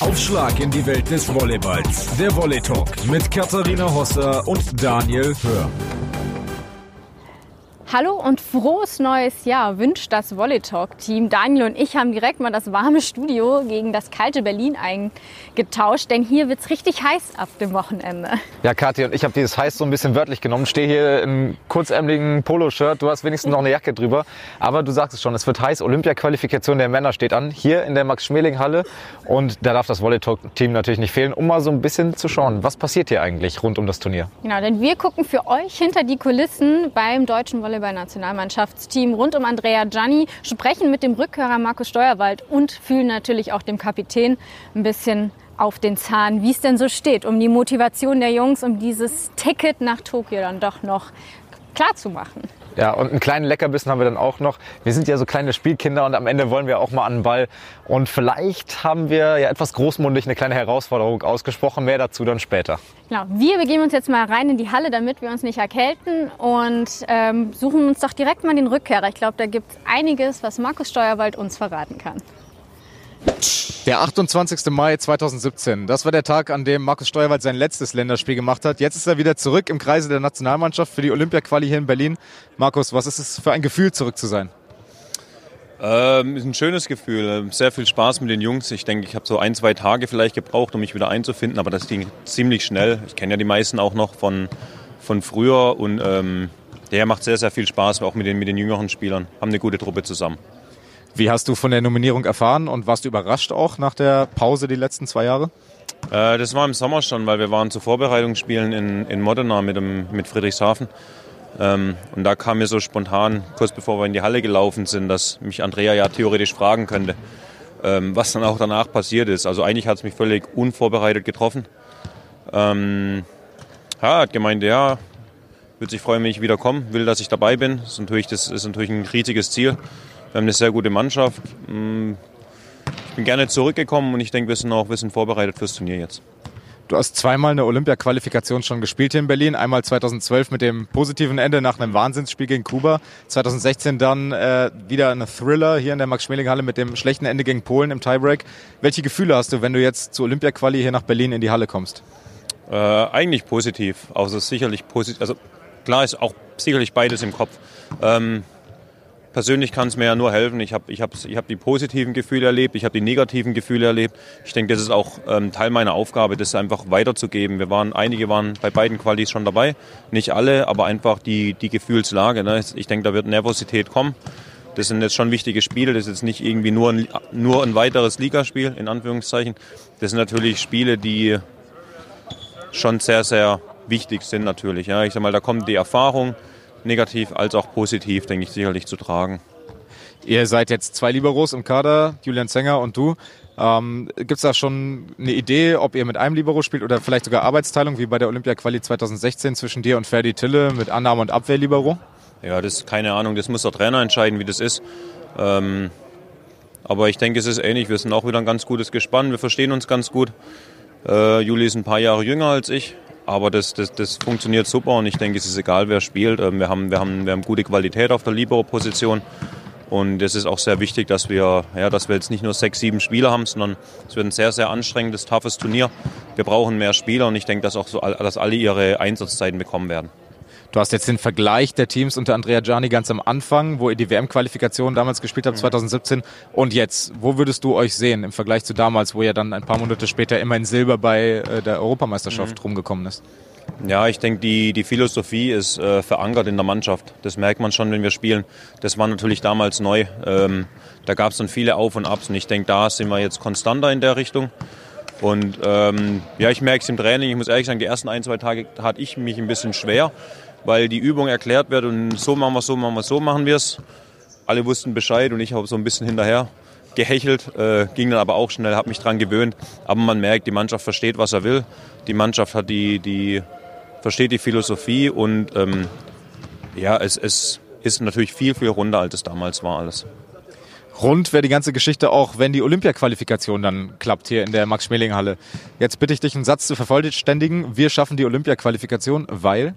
Aufschlag in die Welt des Volleyballs. Der Volley Talk mit Katharina Hosser und Daniel Hör. Hallo und frohes neues Jahr wünscht das Volley Talk Team. Daniel und ich haben direkt mal das warme Studio gegen das kalte Berlin eingetauscht, denn hier wird es richtig heiß ab dem Wochenende. Ja, Kathi und ich habe dieses heiß so ein bisschen wörtlich genommen. Stehe hier im kurzärmeligen Poloshirt. Du hast wenigstens noch eine Jacke drüber. Aber du sagst es schon, es wird heiß. Olympia-Qualifikation der Männer steht an, hier in der Max-Schmeling-Halle. Und da darf das Volley Talk Team natürlich nicht fehlen, um mal so ein bisschen zu schauen, was passiert hier eigentlich rund um das Turnier. Genau, denn wir gucken für euch hinter die Kulissen beim deutschen Volleyball Volleyball-Nationalmannschaftsteam rund um Andrea Gianni, sprechen mit dem Rückhörer Markus Steuerwald und fühlen natürlich auch dem Kapitän ein bisschen auf den Zahn, wie es denn so steht, um die Motivation der Jungs, um dieses Ticket nach Tokio dann doch noch klar zu machen. Ja, und einen kleinen Leckerbissen haben wir dann auch noch. Wir sind ja so kleine Spielkinder und am Ende wollen wir auch mal an den Ball. Und vielleicht haben wir ja etwas großmundig eine kleine Herausforderung ausgesprochen. Mehr dazu dann später. Genau, wir begeben uns jetzt mal rein in die Halle, damit wir uns nicht erkälten und ähm, suchen uns doch direkt mal den Rückkehrer. Ich glaube, da gibt es einiges, was Markus Steuerwald uns verraten kann. Der 28. Mai 2017, das war der Tag, an dem Markus Steuerwald sein letztes Länderspiel gemacht hat. Jetzt ist er wieder zurück im Kreise der Nationalmannschaft für die Olympia-Quali hier in Berlin. Markus, was ist es für ein Gefühl, zurück zu sein? Ähm, ist ein schönes Gefühl, sehr viel Spaß mit den Jungs. Ich denke, ich habe so ein, zwei Tage vielleicht gebraucht, um mich wieder einzufinden, aber das ging ziemlich schnell. Ich kenne ja die meisten auch noch von, von früher und ähm, der macht sehr, sehr viel Spaß, auch mit den, mit den jüngeren Spielern. Haben eine gute Truppe zusammen. Wie hast du von der Nominierung erfahren und warst du überrascht auch nach der Pause die letzten zwei Jahre? Äh, das war im Sommer schon, weil wir waren zu Vorbereitungsspielen in, in Modena mit, dem, mit Friedrichshafen. Ähm, und da kam mir so spontan, kurz bevor wir in die Halle gelaufen sind, dass mich Andrea ja theoretisch fragen könnte, ähm, was dann auch danach passiert ist. Also eigentlich hat es mich völlig unvorbereitet getroffen. Ähm, ja, hat gemeint, ja, würde sich freuen, wenn ich wieder komme, will, dass ich dabei bin. Das ist natürlich, das ist natürlich ein riesiges Ziel. Wir haben eine sehr gute Mannschaft. Mm, ich bin gerne zurückgekommen und ich denke, wir sind auch wir sind vorbereitet fürs Turnier jetzt. Du hast zweimal eine Olympia-Qualifikation schon gespielt hier in Berlin. Einmal 2012 mit dem positiven Ende nach einem Wahnsinnsspiel gegen Kuba. 2016 dann äh, wieder eine Thriller hier in der Max-Schmeling-Halle mit dem schlechten Ende gegen Polen im Tiebreak. Welche Gefühle hast du, wenn du jetzt zur Olympia-Quali hier nach Berlin in die Halle kommst? Äh, eigentlich positiv. Also sicherlich positiv. Also klar ist auch sicherlich beides im Kopf. Ähm, persönlich kann es mir ja nur helfen. Ich habe ich hab, ich hab die positiven Gefühle erlebt, ich habe die negativen Gefühle erlebt. Ich denke, das ist auch ähm, Teil meiner Aufgabe, das einfach weiterzugeben. Wir waren, einige waren bei beiden Qualis schon dabei, nicht alle, aber einfach die, die Gefühlslage. Ne? Ich denke, da wird Nervosität kommen. Das sind jetzt schon wichtige Spiele. Das ist jetzt nicht irgendwie nur ein, nur ein weiteres Ligaspiel, in Anführungszeichen. Das sind natürlich Spiele, die schon sehr, sehr wichtig sind natürlich. Ja. Ich sag mal, da kommt die Erfahrung, negativ als auch positiv, denke ich, sicherlich zu tragen. Ihr seid jetzt zwei Liberos im Kader, Julian Zenger und du. Ähm, Gibt es da schon eine Idee, ob ihr mit einem Libero spielt oder vielleicht sogar Arbeitsteilung, wie bei der Olympia-Quali 2016 zwischen dir und Ferdi Tille mit Annahme und Abwehr-Libero? Ja, das ist keine Ahnung, das muss der Trainer entscheiden, wie das ist. Ähm, aber ich denke, es ist ähnlich. Wir sind auch wieder ein ganz gutes Gespann. Wir verstehen uns ganz gut. Äh, Juli ist ein paar Jahre jünger als ich. Aber das, das, das funktioniert super und ich denke, es ist egal, wer spielt. Ähm, wir haben, wir haben, wir haben gute Qualität auf der Libero-Position. Und es ist auch sehr wichtig, dass wir, ja, dass wir jetzt nicht nur sechs, sieben Spieler haben, sondern es wird ein sehr, sehr anstrengendes, toughes Turnier. Wir brauchen mehr Spieler und ich denke, dass auch so, dass alle ihre Einsatzzeiten bekommen werden. Du hast jetzt den Vergleich der Teams unter Andrea Gianni ganz am Anfang, wo ihr die WM-Qualifikation damals gespielt habt, 2017. Mhm. Und jetzt, wo würdest du euch sehen im Vergleich zu damals, wo ihr dann ein paar Monate später immer in Silber bei äh, der Europameisterschaft mhm. rumgekommen ist? Ja, ich denke, die, die Philosophie ist äh, verankert in der Mannschaft. Das merkt man schon, wenn wir spielen. Das war natürlich damals neu. Ähm, da gab es dann viele Auf und Abs und ich denke, da sind wir jetzt konstanter in der Richtung. Und ähm, ja, ich merke es im Training. Ich muss ehrlich sagen, die ersten ein, zwei Tage hatte ich mich ein bisschen schwer, weil die Übung erklärt wird und so machen wir es, so machen wir es, so machen wir es. Alle wussten Bescheid und ich habe so ein bisschen hinterher gehechelt, äh, ging dann aber auch schnell, habe mich dran gewöhnt. Aber man merkt, die Mannschaft versteht, was er will. Die Mannschaft hat die, die versteht die Philosophie und ähm, ja, es, es ist natürlich viel, viel runder, als es damals war alles. Rund wäre die ganze Geschichte auch, wenn die Olympia-Qualifikation dann klappt hier in der Max-Schmeling-Halle. Jetzt bitte ich dich, einen Satz zu vervollständigen. Wir schaffen die Olympia-Qualifikation, weil?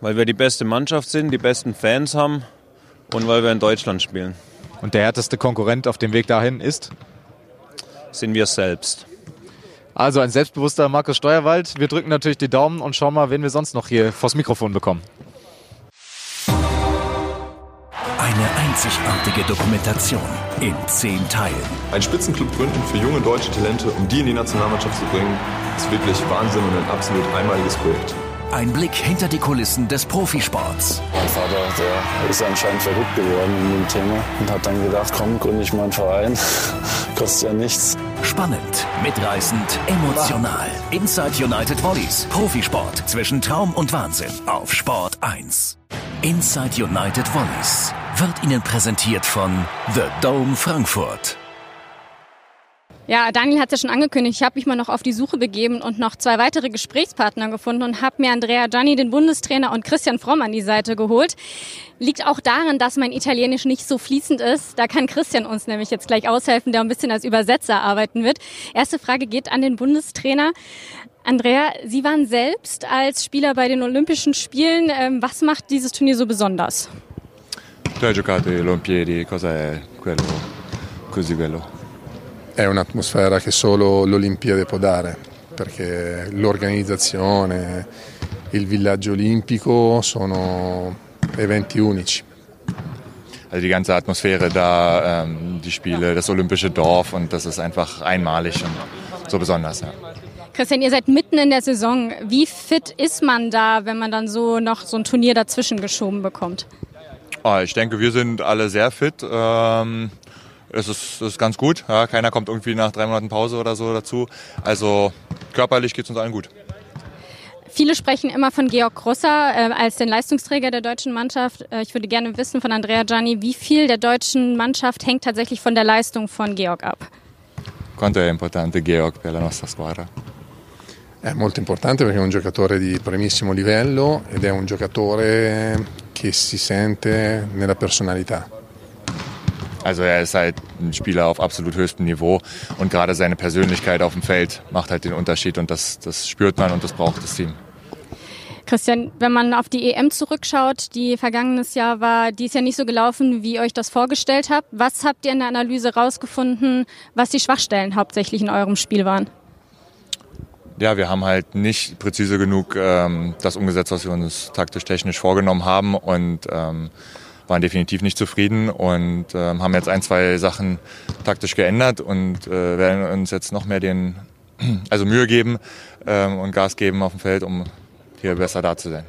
Weil wir die beste Mannschaft sind, die besten Fans haben und weil wir in Deutschland spielen. Und der härteste Konkurrent auf dem Weg dahin ist? sind wir selbst. Also ein selbstbewusster Markus Steuerwald. Wir drücken natürlich die Daumen und schauen mal, wen wir sonst noch hier vors Mikrofon bekommen. Eine einzigartige Dokumentation in zehn Teilen. Ein Spitzenclub gründen für junge deutsche Talente, um die in die Nationalmannschaft zu bringen, ist wirklich Wahnsinn und ein absolut einmaliges Projekt. Ein Blick hinter die Kulissen des Profisports. Mein Vater, der ist anscheinend verrückt geworden in dem Thema und hat dann gedacht, komm, gründe ich mal einen Verein. Kostet ja nichts. Spannend, mitreißend, emotional. Inside United Volleys. Profisport zwischen Traum und Wahnsinn auf Sport 1. Inside United Volleys wird Ihnen präsentiert von The Dome Frankfurt. Ja, Daniel hat es ja schon angekündigt. Ich habe mich mal noch auf die Suche begeben und noch zwei weitere Gesprächspartner gefunden und habe mir Andrea Gianni, den Bundestrainer, und Christian Fromm an die Seite geholt. Liegt auch daran, dass mein Italienisch nicht so fließend ist. Da kann Christian uns nämlich jetzt gleich aushelfen, der ein bisschen als Übersetzer arbeiten wird. Erste Frage geht an den Bundestrainer. Andrea, Sie waren selbst als Spieler bei den Olympischen Spielen. Ähm, was macht dieses Turnier so besonders? Tu hai giocato le Olimpiadi, cosa è quello così bello? È un'atmosfera che solo l'Olimpiade può dare, perché l'organizzazione, il villaggio olimpico sono eventi unici. Also die ganze Atmosphäre da, ähm, die Spiele, das olympische Dorf und das ist einfach einmalig und so besonders. Ja. Christian, ihr seid mitten in der Saison. Wie fit ist man da, wenn man dann so noch so ein Turnier dazwischen geschoben bekommt? Oh, ich denke, wir sind alle sehr fit. Ähm, es ist, ist ganz gut. Ja, keiner kommt irgendwie nach drei Monaten Pause oder so dazu. Also körperlich geht es uns allen gut. Viele sprechen immer von Georg Grosser äh, als den Leistungsträger der deutschen Mannschaft. Äh, ich würde gerne wissen von Andrea Gianni, wie viel der deutschen Mannschaft hängt tatsächlich von der Leistung von Georg ab? Quanto è importante Georg per la nostra squadra? È molto importante perché è un giocatore di primissimo livello ed è un giocatore che si sente nella personalità. Also er ist halt ein Spieler auf absolut höchstem Niveau und gerade seine Persönlichkeit auf dem Feld macht halt den Unterschied und das, das spürt man und das braucht das Team. Christian, wenn man auf die EM zurückschaut, die vergangenes Jahr war, die ist ja nicht so gelaufen, wie ihr euch das vorgestellt habt. Was habt ihr in der Analyse rausgefunden, was die Schwachstellen hauptsächlich in eurem Spiel waren? Ja, wir haben halt nicht präzise genug ähm, das umgesetzt, was wir uns taktisch-technisch vorgenommen haben und ähm, waren definitiv nicht zufrieden und äh, haben jetzt ein, zwei Sachen taktisch geändert und äh, werden uns jetzt noch mehr den, also Mühe geben äh, und Gas geben auf dem Feld, um hier besser da zu sein.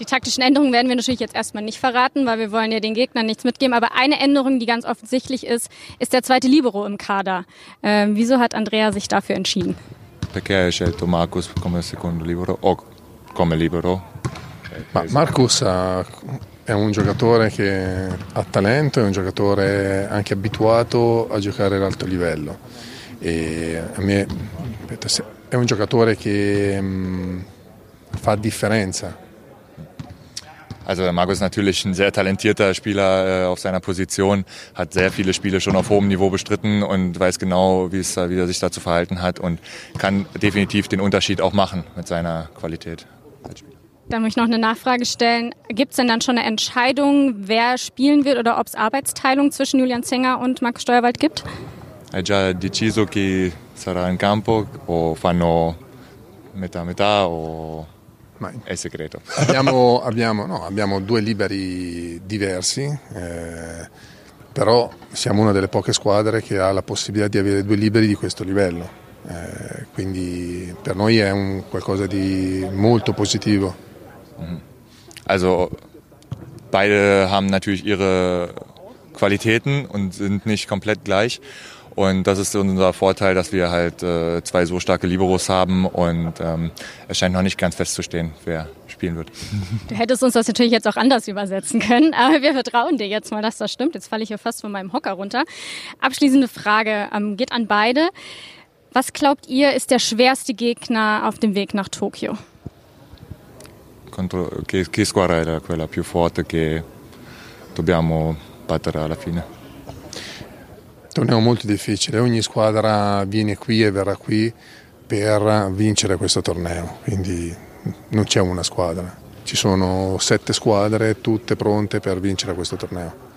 Die taktischen Änderungen werden wir natürlich jetzt erstmal nicht verraten, weil wir wollen ja den Gegnern nichts mitgeben. Aber eine Änderung, die ganz offensichtlich ist, ist der zweite Libero im Kader. Ähm, wieso hat Andrea sich dafür entschieden? Perché hai scelto Marcus come secondo libero o come libero? Ma Marcus ha è un giocatore che ha talento, è un giocatore anche abituato a giocare ad alto livello. E a me è un giocatore che mh, fa differenza. Also Markus ist natürlich ein sehr talentierter Spieler äh, auf seiner Position, hat sehr viele Spiele schon auf hohem Niveau bestritten und weiß genau, wie, es, wie er sich dazu verhalten hat und kann definitiv den Unterschied auch machen mit seiner Qualität als Spieler. Da muss ich noch eine Nachfrage stellen. Gibt es denn dann schon eine Entscheidung, wer spielen wird oder ob es Arbeitsteilung zwischen Julian Zenger und Marco Steuerwald gibt? Hai già deciso chi sarà in campo o fanno metà metà o Ma è segreto? abbiamo, abbiamo, no, abbiamo, due liberi diversi, eh, però siamo una delle poche squadre che ha la possibilità di avere due liberi di questo livello. Eh, quindi per noi è un qualcosa di molto positivo. Also beide haben natürlich ihre Qualitäten und sind nicht komplett gleich. Und das ist unser Vorteil, dass wir halt äh, zwei so starke Liberos haben und ähm, es scheint noch nicht ganz festzustehen, wer spielen wird. Du hättest uns das natürlich jetzt auch anders übersetzen können, aber wir vertrauen dir jetzt mal, dass das stimmt. Jetzt falle ich hier fast von meinem Hocker runter. Abschließende Frage ähm, geht an beide. Was glaubt ihr, ist der schwerste Gegner auf dem Weg nach Tokio? Contro, che, che squadra era quella più forte che dobbiamo battere alla fine? Torneo molto difficile, ogni squadra viene qui e verrà qui per vincere questo torneo, quindi non c'è una squadra, ci sono sette squadre tutte pronte per vincere questo torneo.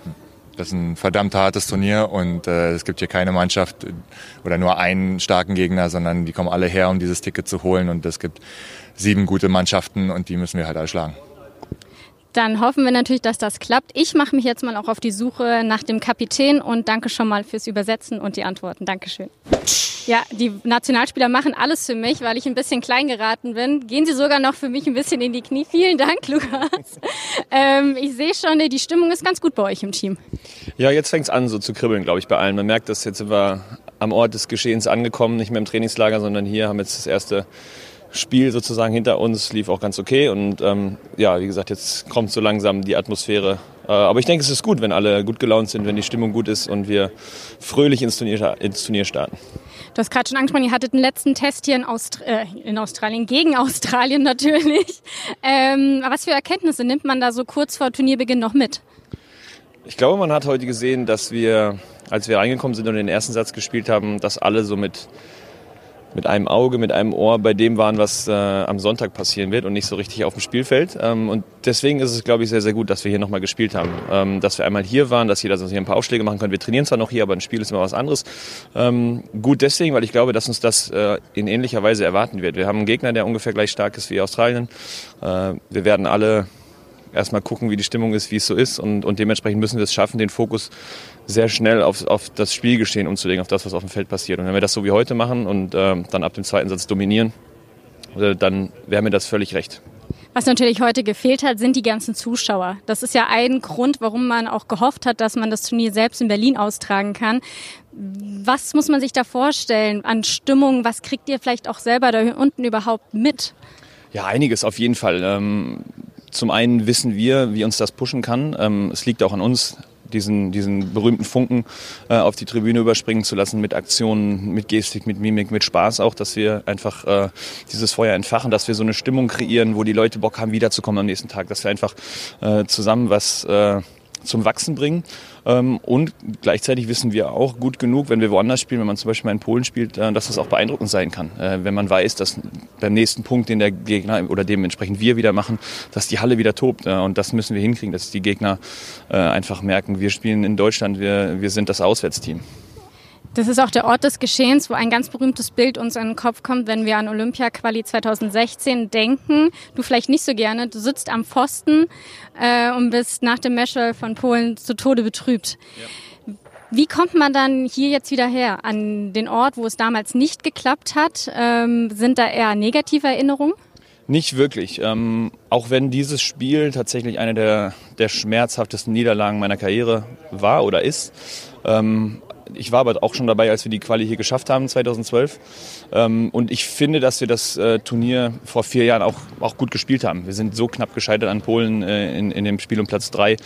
Das ist ein verdammt hartes Turnier und äh, es gibt hier keine Mannschaft oder nur einen starken Gegner, sondern die kommen alle her, um dieses Ticket zu holen und es gibt sieben gute Mannschaften und die müssen wir halt alle schlagen. Dann hoffen wir natürlich, dass das klappt. Ich mache mich jetzt mal auch auf die Suche nach dem Kapitän und danke schon mal fürs Übersetzen und die Antworten. Dankeschön. Ja, die Nationalspieler machen alles für mich, weil ich ein bisschen klein geraten bin. Gehen sie sogar noch für mich ein bisschen in die Knie. Vielen Dank, Lukas. Ähm, ich sehe schon, die Stimmung ist ganz gut bei euch im Team. Ja, jetzt fängt es an, so zu kribbeln, glaube ich, bei allen. Man merkt, dass jetzt sind wir am Ort des Geschehens angekommen, nicht mehr im Trainingslager, sondern hier haben jetzt das erste Spiel sozusagen hinter uns, lief auch ganz okay. Und ähm, ja, wie gesagt, jetzt kommt so langsam die Atmosphäre. Äh, aber ich denke, es ist gut, wenn alle gut gelaunt sind, wenn die Stimmung gut ist und wir fröhlich ins Turnier, ins Turnier starten. Du hast gerade schon angesprochen, ihr hattet den letzten Test hier in, Aust äh, in Australien, gegen Australien natürlich. Ähm, was für Erkenntnisse nimmt man da so kurz vor Turnierbeginn noch mit? Ich glaube, man hat heute gesehen, dass wir, als wir reingekommen sind und den ersten Satz gespielt haben, dass alle so mit mit einem Auge, mit einem Ohr bei dem waren, was äh, am Sonntag passieren wird und nicht so richtig auf dem Spielfeld. Ähm, und deswegen ist es, glaube ich, sehr, sehr gut, dass wir hier nochmal gespielt haben. Ähm, dass wir einmal hier waren, dass jeder so hier ein paar Aufschläge machen kann. Wir trainieren zwar noch hier, aber ein Spiel ist immer was anderes. Ähm, gut deswegen, weil ich glaube, dass uns das äh, in ähnlicher Weise erwarten wird. Wir haben einen Gegner, der ungefähr gleich stark ist wie Australien. Äh, wir werden alle erstmal gucken, wie die Stimmung ist, wie es so ist. Und, und dementsprechend müssen wir es schaffen, den Fokus sehr schnell auf, auf das Spielgeschehen umzulegen, auf das, was auf dem Feld passiert. Und wenn wir das so wie heute machen und äh, dann ab dem zweiten Satz dominieren, äh, dann wäre mir das völlig recht. Was natürlich heute gefehlt hat, sind die ganzen Zuschauer. Das ist ja ein Grund, warum man auch gehofft hat, dass man das Turnier selbst in Berlin austragen kann. Was muss man sich da vorstellen an Stimmung? Was kriegt ihr vielleicht auch selber da unten überhaupt mit? Ja, einiges auf jeden Fall. Ähm, zum einen wissen wir, wie uns das pushen kann. Ähm, es liegt auch an uns, diesen, diesen berühmten Funken äh, auf die Tribüne überspringen zu lassen mit Aktionen, mit Gestik, mit Mimik, mit Spaß auch, dass wir einfach äh, dieses Feuer entfachen, dass wir so eine Stimmung kreieren, wo die Leute Bock haben, wiederzukommen am nächsten Tag, dass wir einfach äh, zusammen was äh, zum Wachsen bringen. Ähm, und gleichzeitig wissen wir auch gut genug, wenn wir woanders spielen, wenn man zum Beispiel mal in Polen spielt, äh, dass das auch beeindruckend sein kann. Äh, wenn man weiß, dass beim nächsten Punkt, den der Gegner oder dementsprechend wir wieder machen, dass die Halle wieder tobt. Äh, und das müssen wir hinkriegen, dass die Gegner einfach merken, wir spielen in Deutschland, wir, wir sind das Auswärtsteam. Das ist auch der Ort des Geschehens, wo ein ganz berühmtes Bild uns in den Kopf kommt, wenn wir an Olympia-Quali 2016 denken. Du vielleicht nicht so gerne. Du sitzt am Pfosten äh, und bist nach dem Meschel von Polen zu Tode betrübt. Ja. Wie kommt man dann hier jetzt wieder her? An den Ort, wo es damals nicht geklappt hat? Ähm, sind da eher negative Erinnerungen? Nicht wirklich. Ähm, auch wenn dieses Spiel tatsächlich eine der, der schmerzhaftesten Niederlagen meiner Karriere war oder ist. Ähm, ich war aber auch schon dabei, als wir die Quali hier geschafft haben, 2012. Ähm, und ich finde, dass wir das äh, Turnier vor vier Jahren auch, auch gut gespielt haben. Wir sind so knapp gescheitert an Polen äh, in, in dem Spiel um Platz drei,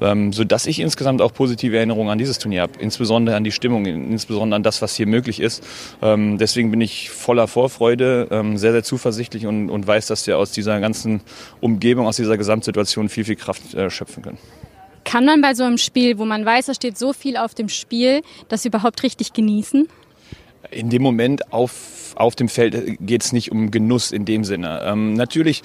ähm, sodass ich insgesamt auch positive Erinnerungen an dieses Turnier habe. Insbesondere an die Stimmung, insbesondere an das, was hier möglich ist. Ähm, deswegen bin ich voller Vorfreude, sehr, sehr zuversichtlich und, und weiß, dass wir aus dieser ganzen Umgebung, aus dieser Gesamtsituation viel, viel Kraft äh, schöpfen können. Kann man bei so einem Spiel, wo man weiß, es steht so viel auf dem Spiel, das überhaupt richtig genießen? In dem Moment auf, auf dem Feld geht es nicht um Genuss in dem Sinne. Ähm, natürlich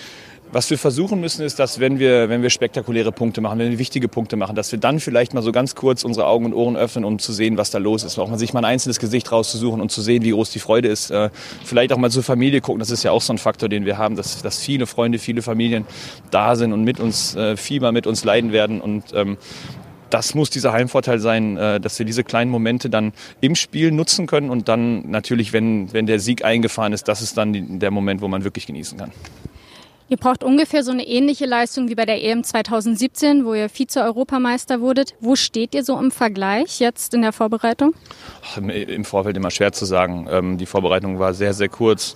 was wir versuchen müssen, ist, dass wenn wir, wenn wir spektakuläre Punkte machen, wenn wir wichtige Punkte machen, dass wir dann vielleicht mal so ganz kurz unsere Augen und Ohren öffnen, um zu sehen, was da los ist. Auch mal sich mal ein einzelnes Gesicht rauszusuchen und zu sehen, wie groß die Freude ist. Äh, vielleicht auch mal zur Familie gucken. Das ist ja auch so ein Faktor, den wir haben, dass, dass viele Freunde, viele Familien da sind und mit uns äh, Fieber mit uns leiden werden. Und ähm, das muss dieser Heimvorteil sein, äh, dass wir diese kleinen Momente dann im Spiel nutzen können und dann natürlich, wenn, wenn der Sieg eingefahren ist, das ist dann der Moment, wo man wirklich genießen kann. Ihr braucht ungefähr so eine ähnliche Leistung wie bei der EM 2017, wo ihr Vize-Europameister wurdet. Wo steht ihr so im Vergleich jetzt in der Vorbereitung? Im Vorfeld immer schwer zu sagen. Ähm, die Vorbereitung war sehr, sehr kurz.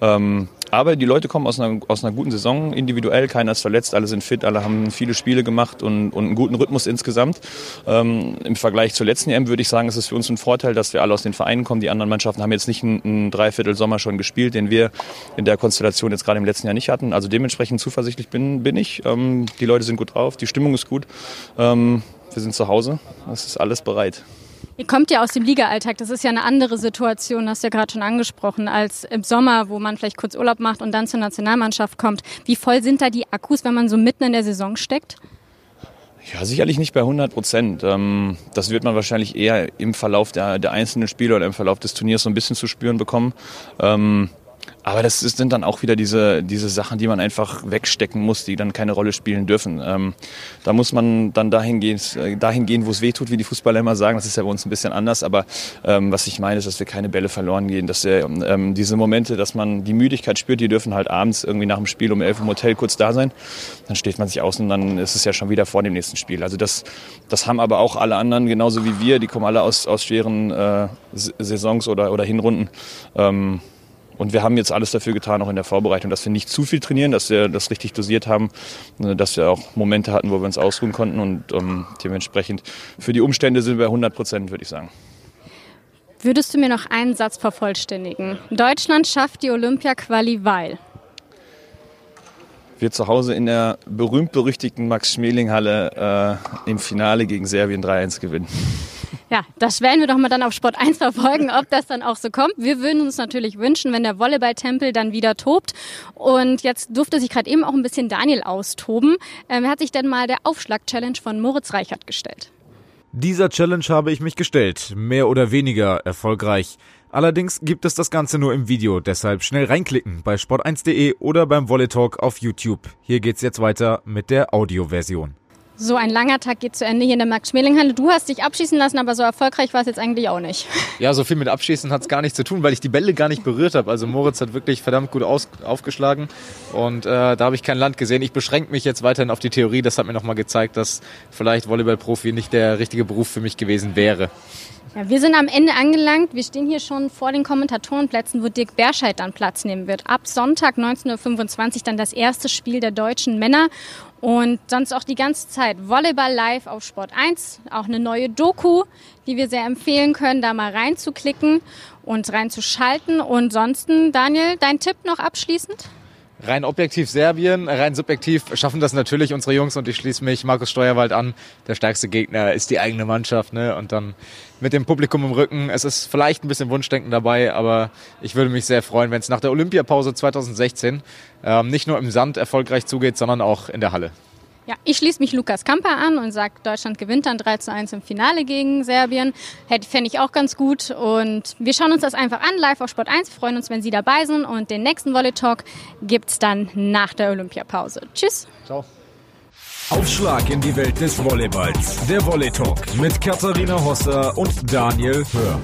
Ähm, aber die Leute kommen aus einer, aus einer guten Saison, individuell, keiner ist verletzt, alle sind fit, alle haben viele Spiele gemacht und, und einen guten Rhythmus insgesamt. Ähm, Im Vergleich zur letzten EM würde ich sagen, ist es für uns ein Vorteil, dass wir alle aus den Vereinen kommen. Die anderen Mannschaften haben jetzt nicht einen, einen Dreiviertel Sommer schon gespielt, den wir in der Konstellation jetzt gerade im letzten Jahr nicht hatten. Also dementsprechend zuversichtlich bin, bin ich. Ähm, die Leute sind gut drauf, die Stimmung ist gut. Ähm, wir sind zu Hause, es ist alles bereit. Ihr kommt ja aus dem Liga-Alltag. Das ist ja eine andere Situation, hast du ja gerade schon angesprochen, als im Sommer, wo man vielleicht kurz Urlaub macht und dann zur Nationalmannschaft kommt. Wie voll sind da die Akkus, wenn man so mitten in der Saison steckt? Ja, sicherlich nicht bei 100 Prozent. Ähm, das wird man wahrscheinlich eher im Verlauf der, der einzelnen Spiele oder im Verlauf des Turniers so ein bisschen zu spüren bekommen. Ähm, aber das sind dann auch wieder diese, diese Sachen, die man einfach wegstecken muss, die dann keine Rolle spielen dürfen. Ähm, da muss man dann dahin gehen, äh, dahin gehen wo es weh tut, wie die Fußballer immer sagen. Das ist ja bei uns ein bisschen anders. Aber ähm, was ich meine, ist, dass wir keine Bälle verloren gehen. Dass wir, ähm, diese Momente, dass man die Müdigkeit spürt, die dürfen halt abends irgendwie nach dem Spiel um elf im Hotel kurz da sein. Dann steht man sich aus und dann ist es ja schon wieder vor dem nächsten Spiel. Also das, das haben aber auch alle anderen, genauso wie wir. Die kommen alle aus, aus schweren äh, Saisons oder, oder Hinrunden. Und wir haben jetzt alles dafür getan, auch in der Vorbereitung, dass wir nicht zu viel trainieren, dass wir das richtig dosiert haben, äh, dass wir auch Momente hatten, wo wir uns ausruhen konnten. Und ähm, dementsprechend für die Umstände sind wir 100 Prozent, würde ich sagen. Würdest du mir noch einen Satz vervollständigen? Deutschland schafft die Olympia-Quali, weil wir zu Hause in der berühmt-berüchtigten Max-Schmeling-Halle äh, im Finale gegen Serbien 3-1 gewinnen. Ja, das werden wir doch mal dann auf Sport 1 verfolgen, ob das dann auch so kommt. Wir würden uns natürlich wünschen, wenn der Volleyball-Tempel dann wieder tobt. Und jetzt durfte sich gerade eben auch ein bisschen Daniel austoben. Ähm, er hat sich denn mal der Aufschlag-Challenge von Moritz Reichert gestellt. Dieser Challenge habe ich mich gestellt, mehr oder weniger erfolgreich. Allerdings gibt es das Ganze nur im Video, deshalb schnell reinklicken bei sport1.de oder beim Volley Talk auf YouTube. Hier geht's jetzt weiter mit der Audioversion. So ein langer Tag geht zu Ende hier in der Max-Schmeling-Halle. Du hast dich abschießen lassen, aber so erfolgreich war es jetzt eigentlich auch nicht. Ja, so viel mit Abschießen hat es gar nichts zu tun, weil ich die Bälle gar nicht berührt habe. Also Moritz hat wirklich verdammt gut aus, aufgeschlagen und äh, da habe ich kein Land gesehen. Ich beschränke mich jetzt weiterhin auf die Theorie. Das hat mir nochmal gezeigt, dass vielleicht Volleyball-Profi nicht der richtige Beruf für mich gewesen wäre. Ja, wir sind am Ende angelangt. Wir stehen hier schon vor den Kommentatorenplätzen, wo Dirk Berscheid dann Platz nehmen wird. Ab Sonntag 19.25 Uhr dann das erste Spiel der deutschen Männer. Und sonst auch die ganze Zeit Volleyball live auf Sport 1. Auch eine neue Doku, die wir sehr empfehlen können, da mal reinzuklicken und reinzuschalten. Und sonst, Daniel, dein Tipp noch abschließend? Rein objektiv Serbien, rein subjektiv schaffen das natürlich unsere Jungs und ich schließe mich Markus Steuerwald an. Der stärkste Gegner ist die eigene Mannschaft, ne? Und dann mit dem Publikum im Rücken. Es ist vielleicht ein bisschen Wunschdenken dabei, aber ich würde mich sehr freuen, wenn es nach der Olympiapause 2016 ähm, nicht nur im Sand erfolgreich zugeht, sondern auch in der Halle. Ja, ich schließe mich Lukas Kamper an und sage, Deutschland gewinnt dann 3 zu 1 im Finale gegen Serbien. Hätte fände ich auch ganz gut. Und wir schauen uns das einfach an, live auf Sport 1. Wir freuen uns, wenn Sie dabei sind. Und den nächsten Volley Talk gibt es dann nach der Olympiapause. Tschüss. Ciao. Aufschlag in die Welt des Volleyballs. Der Volley Talk mit Katharina Hosser und Daniel Hör.